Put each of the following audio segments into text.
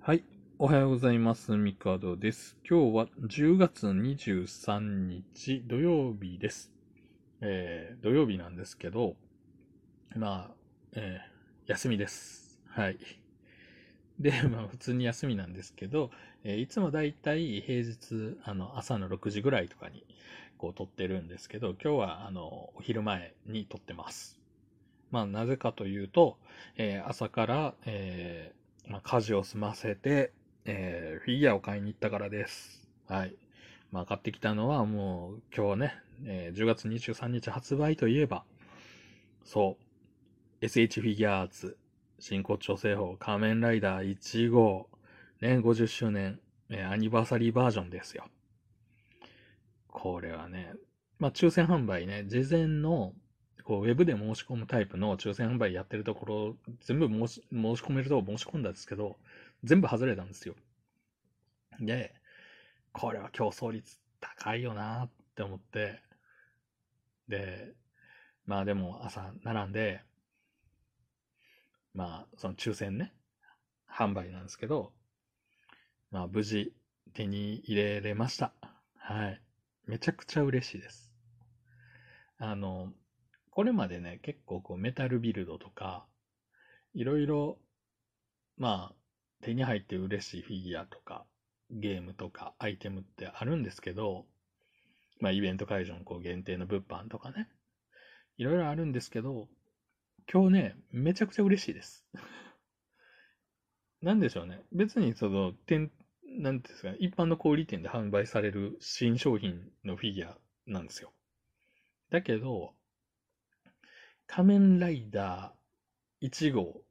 はい。おはようございます。ミカドです。今日は10月23日土曜日です。えー、土曜日なんですけど、まあ、えー休みです。はい。で、まあ、普通に休みなんですけど、えーいつもだいたい平日、あの、朝の6時ぐらいとかに、こう、撮ってるんですけど、今日は、あの、お昼前に撮ってます。まあ、なぜかというと、えー朝から、えーまあ、家事を済ませて、えーフィギュアを買いに行ったからです。はい。まあ、買ってきたのはもう今日ね、えー10月23日発売といえば、そう、SH フィギュアーツ、真骨頂製法仮面ライダー1号、ね、50周年、えーアニバーサリーバージョンですよ。これはね、まあ、抽選販売ね、事前の、こう、ウェブで申し込むタイプの抽選販売やってるところ、全部申し申し込めると申し込んだんですけど、全部外れたんですよ。で、これは競争率高いよなって思って、で、まあでも朝並んで、まあその抽選ね、販売なんですけど、まあ無事手に入れれました。はい。めちゃくちゃ嬉しいです。あの、これまでね、結構こうメタルビルドとか、いろいろ、まあ、手に入って嬉しいフィギュアとか、ゲームとかアイテムってあるんですけど、まあイベント会場のこう限定の物販とかね、いろいろあるんですけど、今日ね、めちゃくちゃ嬉しいです。なんでしょうね。別にその、店、なんていうんですか、一般の小売店で販売される新商品のフィギュアなんですよ。だけど、仮面ライダー1号っ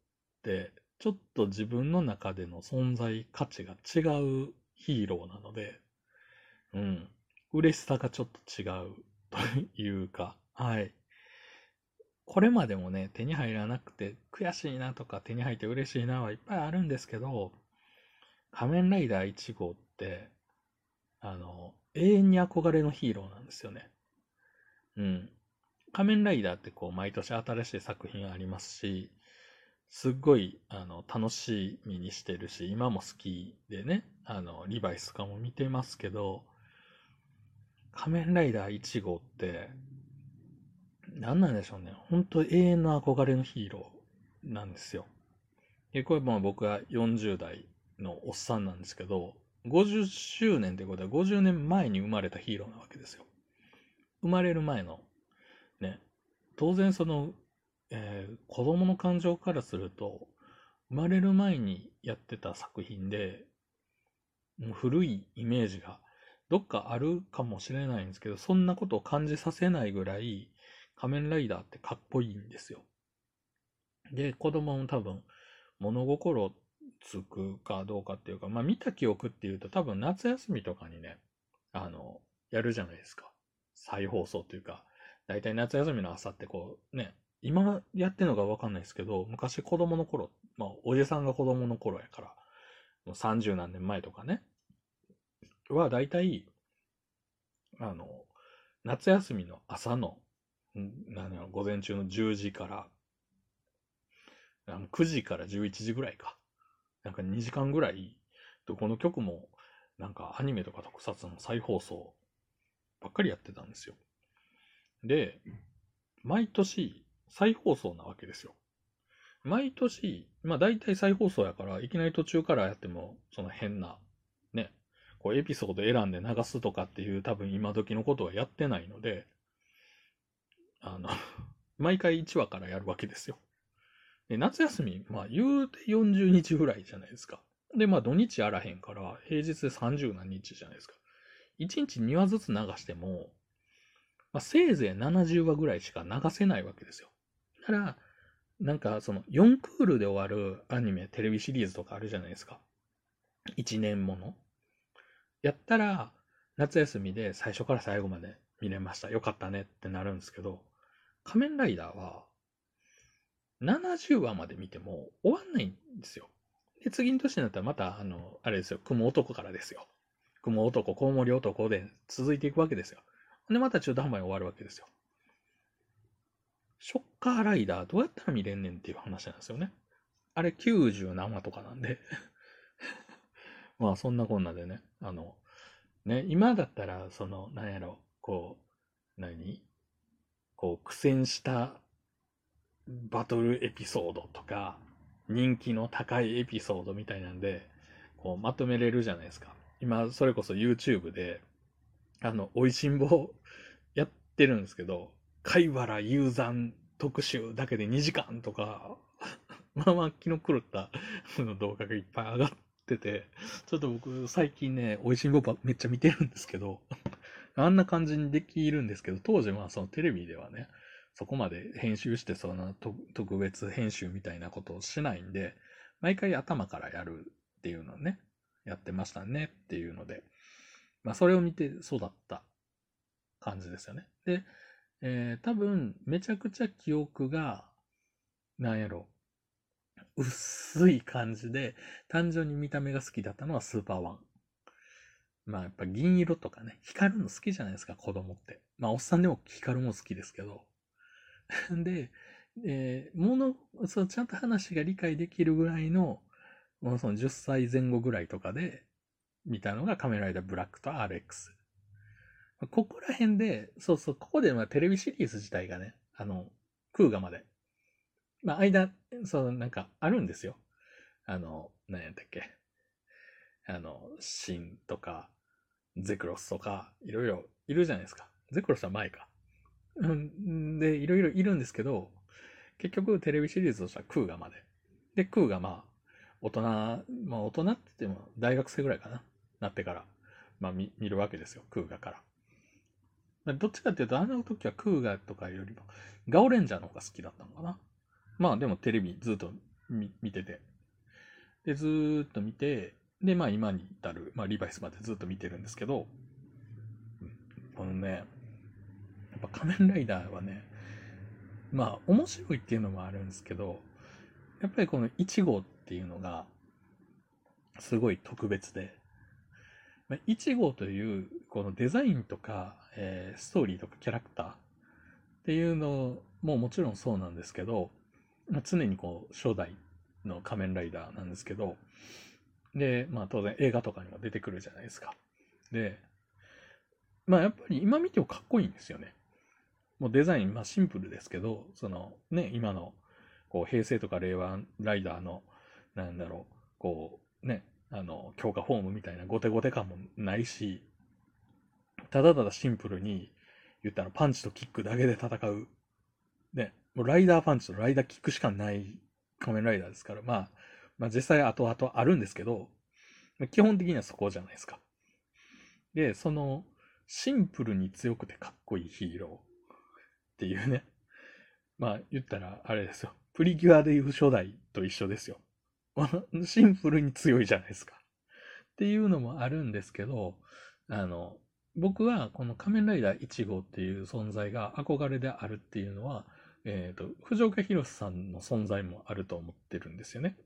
て、ちょっと自分の中での存在価値が違うヒーローなので、うん、嬉しさがちょっと違うというか、はい。これまでもね、手に入らなくて悔しいなとか手に入って嬉しいなはいっぱいあるんですけど、仮面ライダー1号って、あの、永遠に憧れのヒーローなんですよね。うん。仮面ライダーってこう、毎年新しい作品ありますし、すっごい、あの、楽しみにしてるし、今も好きでね、あの、リバイスとかも見てますけど、仮面ライダー1号って、何なんでしょうね。本当永遠の憧れのヒーローなんですよ。で、これまあ僕は40代のおっさんなんですけど、50周年ってことは50年前に生まれたヒーローなわけですよ。生まれる前の、ね、当然その、えー子供の感情からすると、生まれる前にやってた作品で、もう古いイメージがどっかあるかもしれないんですけど、そんなことを感じさせないぐらい、仮面ライダーってかっこいいんですよ。で、子供も多分、物心つくかどうかっていうか、まあ見た記憶っていうと多分夏休みとかにね、あの、やるじゃないですか。再放送というか、だいたい夏休みの朝ってこうね、今やってんのかわかんないですけど、昔子供の頃、まあおじさんが子供の頃やから、もう30何年前とかね、はだいたい、あの、夏休みの朝の、んなんやろ午前中の10時から、あの9時から11時ぐらいか。なんか2時間ぐらい、どこの曲も、なんかアニメとか特撮の再放送ばっかりやってたんですよ。で、毎年再放送なわけですよ。毎年、まあ大体再放送やから、いきなり途中からやっても、その変な、ね、こうエピソード選んで流すとかっていう多分今時のことはやってないので、あの、毎回1話からやるわけですよ。で、夏休み、まあ言うて40日ぐらいじゃないですか。で、まあ土日あらへんから、平日で30何日じゃないですか。1日2話ずつ流しても、まあ、せいぜい70話ぐらいしか流せないわけですよ。だから、なんかその4クールで終わるアニメ、テレビシリーズとかあるじゃないですか。1年もの。やったら、夏休みで最初から最後まで見れました。よかったねってなるんですけど、仮面ライダーは、70話まで見ても終わんないんですよ。で、次の年になったらまた、あの、あれですよ、雲男からですよ。雲男、コウモリ男で続いていくわけですよ。で、また中途半端に終わるわけですよ。ショッカーライダーどうやったら見れんねんっていう話なんですよね。あれ90何話とかなんで。まあそんなこんなでね、あの、ね、今だったら、その、なんやろ、こう、何？こう、苦戦したバトルエピソードとか、人気の高いエピソードみたいなんで、こう、まとめれるじゃないですか。今、それこそ YouTube で、あの、美味しんぼやってるんですけど、貝原雄山特集だけで2時間とか、まあまあ気の狂ったの動画がいっぱい上がってて、ちょっと僕最近ね、美味しんぼめっちゃ見てるんですけど、あんな感じにできるんですけど、当時はそのテレビではね、そこまで編集してその特別編集みたいなことをしないんで、毎回頭からやるっていうのをね、やってましたねっていうので、まあそれを見て育った感じですよね。で、えー、多分めちゃくちゃ記憶が、なんやろ、薄い感じで、単純に見た目が好きだったのはスーパーワン。まあやっぱ銀色とかね、光るの好きじゃないですか、子供って。まあおっさんでも光るも好きですけど。で、えー、もの、そのちゃんと話が理解できるぐらいの、もうその10歳前後ぐらいとかで見たのがカメライダーブラックと RX。ここら辺で、そうそう、ここでまあテレビシリーズ自体がね、あの、クーガまでまあ、間、その、なんか、あるんですよ。あの、何やったっけ。あの、シンとか、ゼクロスとか、いろいろいるじゃないですか。ゼクロスは前か。うんで、いろいろいるんですけど、結局テレビシリーズとしてはクーガまで。で、クーガまあ、大人、まあ大人って言っても大学生ぐらいかな。なってから、まあ見見るわけですよ。クーガから。どっちかっていうと、あの時はクーガとかよりも、ガオレンジャーの方が好きだったのかな。まあでもテレビずっと見てて。で、ずっと見て、で、まあ今に至る、まあリバイスまでずっと見てるんですけど、このね、やっぱ仮面ライダーはね、まあ面白いっていうのもあるんですけど、やっぱりこの1号ってっていうのが、すごい特別で、1号というこのデザインとか、えー、ストーリーとかキャラクターっていうのももちろんそうなんですけど、まあ、常にこう、初代の仮面ライダーなんですけど、で、まあ当然映画とかにも出てくるじゃないですか。で、まあやっぱり今見てもかっこいいんですよね。もうデザイン、まあシンプルですけど、そのね、今のこう平成とか令和ライダーの、なんだろう、こうね、あの、強化フォームみたいなゴテゴテ感もないし、ただただシンプルに、言ったらパンチとキックだけで戦う、ね、もうライダーパンチとライダーキックしかない仮面ライダーですから、まあ、まあ実際後々あるんですけど、基本的にはそこじゃないですか。で、その、シンプルに強くてかっこいいヒーローっていうね。まあ言ったらあれですよ。プリキュアでいう初代と一緒ですよ。シンプルに強いじゃないですか。っていうのもあるんですけど、あの、僕はこの仮面ライダー1号っていう存在が憧れであるっていうのは、えっ、ー、と、藤岡弘さんの存在もあると思ってるんですよね。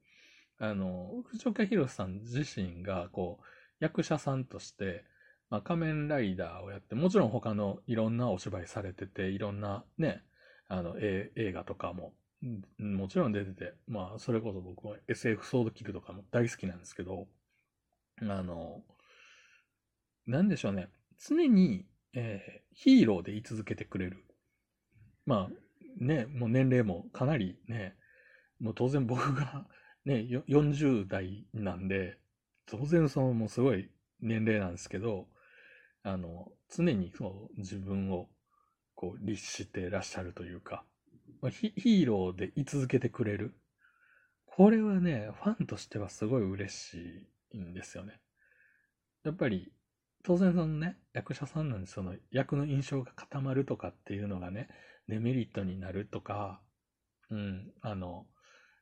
あの、藤岡弘さん自身が、こう、役者さんとして、まあ、仮面ライダーをやって、もちろん他のいろんなお芝居されてて、いろんなね、あの、映画とかも、もちろん出てて、まあ、それこそ僕は SF ソードキルとかも大好きなんですけど、あの、なんでしょうね。常に、えー、ヒーローで居続けてくれる。まあ、ね、もう年齢もかなりね、もう当然僕がね、40代なんで、当然そのもうすごい年齢なんですけど、あの、常にそう自分をこう律してらっしゃるというか、まヒーローで居続けてくれる。これはね、ファンとしてはすごい嬉しいんですよね。やっぱり、当然そのね、役者さんなんでその役の印象が固まるとかっていうのがね、デメリットになるとか、うん、あの、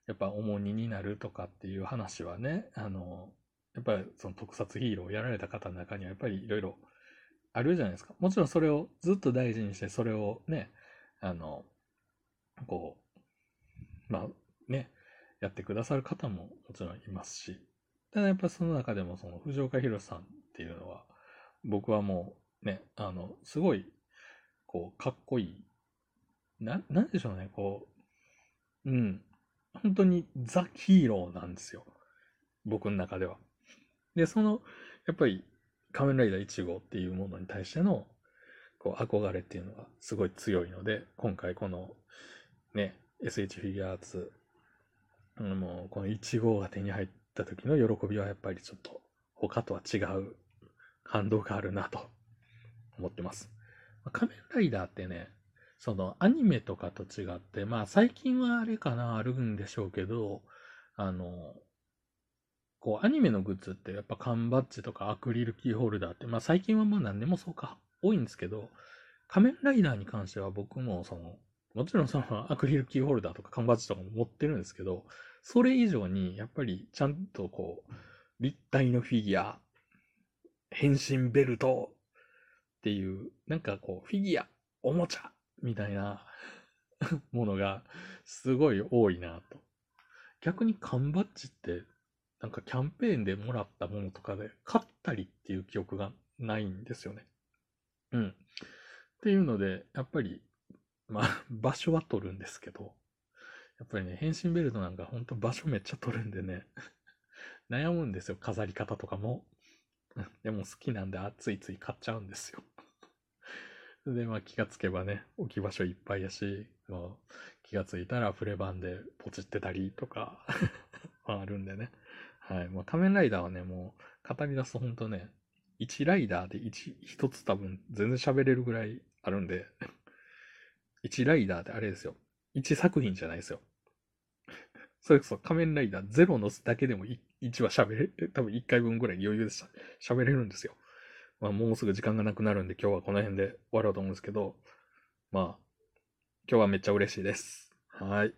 やっぱ重荷になるとかっていう話はね、あの、やっぱりその特撮ヒーローをやられた方の中にはやっぱりいろいろあるじゃないですか。もちろんそれをずっと大事にして、それをね、あの、こう、まあね、やってくださる方ももちろんいますし、ただやっぱその中でもその藤岡弘さんっていうのは、僕はもうね、あの、すごい、こう、かっこいいな、なんでしょうね、こう、うん。本当にザ・ヒーローなんですよ。僕の中では。で、その、やっぱり、仮面ライダー1号っていうものに対しての、こう、憧れっていうのがすごい強いので、今回この、ね、SH フィギュアーツ、もう、この1号が手に入った時の喜びはやっぱりちょっと、他とは違う感動があるなと思ってます。仮面ライダーってね、そのアニメとかと違って、まあ最近はあれかな、あるんでしょうけど、あの、こうアニメのグッズってやっぱ缶バッジとかアクリルキーホルダーって、まあ最近はまあ何でもそうか、多いんですけど、仮面ライダーに関しては僕もその、もちろんそのアクリルキーホルダーとか缶バッジとかも持ってるんですけど、それ以上にやっぱりちゃんとこう、立体のフィギュア、変身ベルトっていう、なんかこう、フィギュア、おもちゃみたいなものがすごい多いなと。逆に缶バッジって、なんかキャンペーンでもらったものとかで買ったりっていう記憶がないんですよね。うん。っていうので、やっぱり、まあ、場所は取るんですけど、やっぱりね、変身ベルトなんかほんと場所めっちゃ取るんでね、悩むんですよ、飾り方とかも。でも好きなんで、ついつい買っちゃうんですよ。で、まあ気がつけばね、置き場所いっぱいやし、まあ、気がついたらプレ版でポチってたりとか あるんでね。はい。まあ仮面ライダーはね、もう語り出すとほんとね、1ライダーで 1, 1つ多分全然喋れるぐらいあるんで1ライダーってあれですよ。1作品じゃないですよ。それこそ仮面ライダーゼロのだけでも 1, 1話喋れ、多分1回分ぐらい余裕で喋れるんですよ。まあ、もうすぐ時間がなくなるんで今日はこの辺で終わろうと思うんですけど、まあ、今日はめっちゃ嬉しいです。はい。